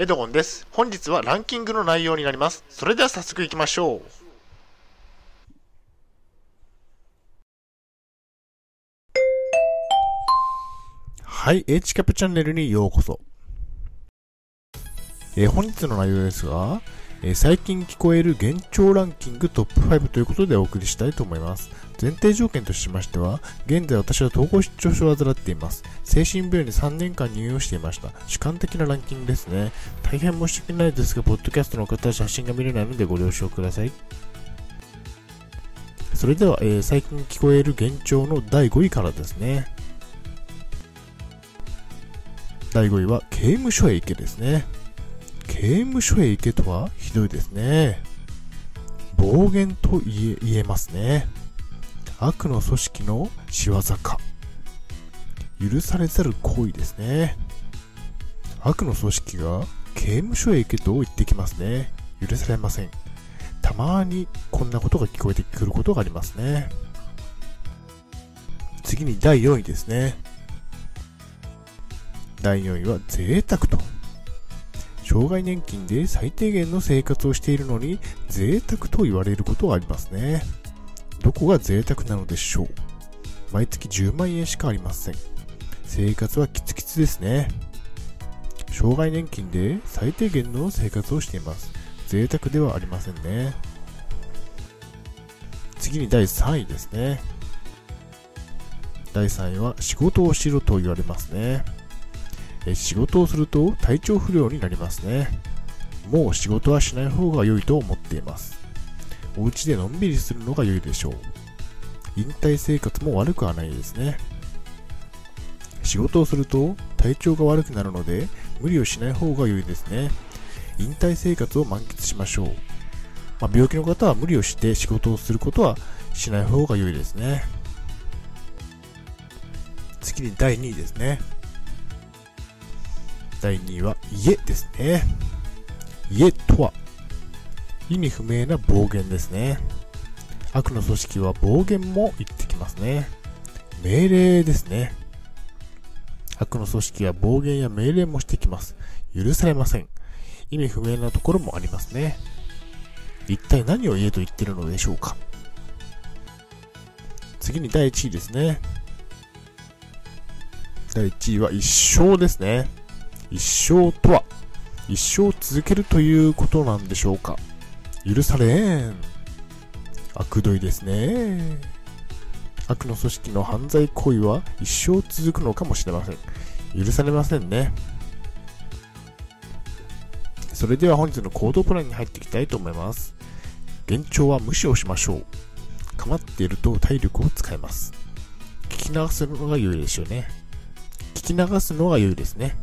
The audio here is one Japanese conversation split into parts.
エドゴンです。本日はランキングの内容になります。それでは早速いきましょう。はい、H キャプチャンネルにようこそ。え本日の内容ですが、えー最近聞こえる幻聴ランキングトップ5ということでお送りしたいと思います。前提条件としましては、現在私は統合失調症を患っています。精神病院に3年間入院をしていました。主観的なランキングですね。大変申し訳ないですが、ポッドキャストの方は写真が見れないのでご了承ください。それでは、えー最近聞こえる幻聴の第5位からですね。第5位は刑務所へ行けですね。刑務所へ行けとはひどいですね。暴言と言え言えますね。悪の組織の仕業か。許されざる行為ですね。悪の組織が刑務所へ行けと言ってきますね。許されません。たまにこんなことが聞こえてくることがありますね。次に第4位ですね。第4位は贅沢と。障害年金で最低限の生活をしているのに贅沢と言われることがありますね。どこが贅沢なのでしょう？毎月10万円しかありません。生活はキツキツですね。障害年金で最低限の生活をしています。贅沢ではありませんね。次に第3位ですね。第3位は仕事をしろと言われますね。え仕事をすると体調不良になりますね。もう仕事はしない方が良いと思っています。お家でのんびりするのが良いでしょう。引退生活も悪くはないですね。仕事をすると体調が悪くなるので無理をしない方が良いですね。引退生活を満喫しましょう。まあ、病気の方は無理をして仕事をすることはしない方が良いですね。次に第2位ですね。第2位は家ですね。家とは意味不明な暴言ですね。悪の組織は暴言も言ってきますね。命令ですね。悪の組織は暴言や命令もしてきます。許されません。意味不明なところもありますね。一体何を言えと言ってるのでしょうか。次に第1位ですね。第1位は一生ですね。一生とは、一生続けるということなんでしょうか。許されん。悪どいですね。悪の組織の犯罪行為は一生続くのかもしれません。許されませんね。それでは本日の行動プランに入っていきたいと思います。幻聴は無視をしましょう。構っていると体力を使います。聞き流すのが良いですよね。聞き流すのが良いですね。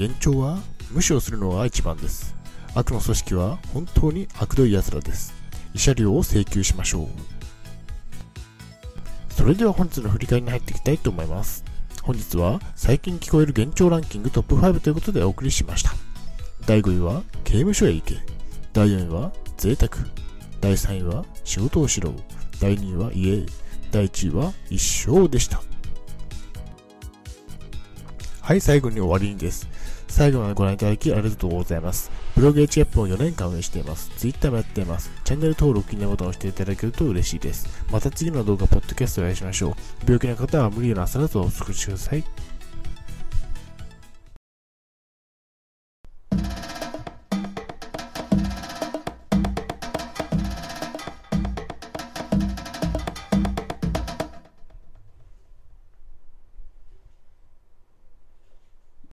幻聴は無視をするのが一番です。悪の組織は本当に悪どい奴らです。慰謝料を請求しましょう。それでは本日の振り返りに入っていきたいと思います。本日は最近聞こえる幻聴ランキングトップ5ということでお送りしました。第5位は刑務所へ行け。第4位は贅沢。第3位は仕事をしろ。第2位は家。第1位は一生でした。はい、最後に終わりです。最後までご覧いただきありがとうございます。ブログ H アップを4年間運営しています。Twitter もやっています。チャンネル登録、いいねボタンを押していただけると嬉しいです。また次の動画、ポッドキャストでお会いしましょう。病気の方は無理なさらずお過ごしください。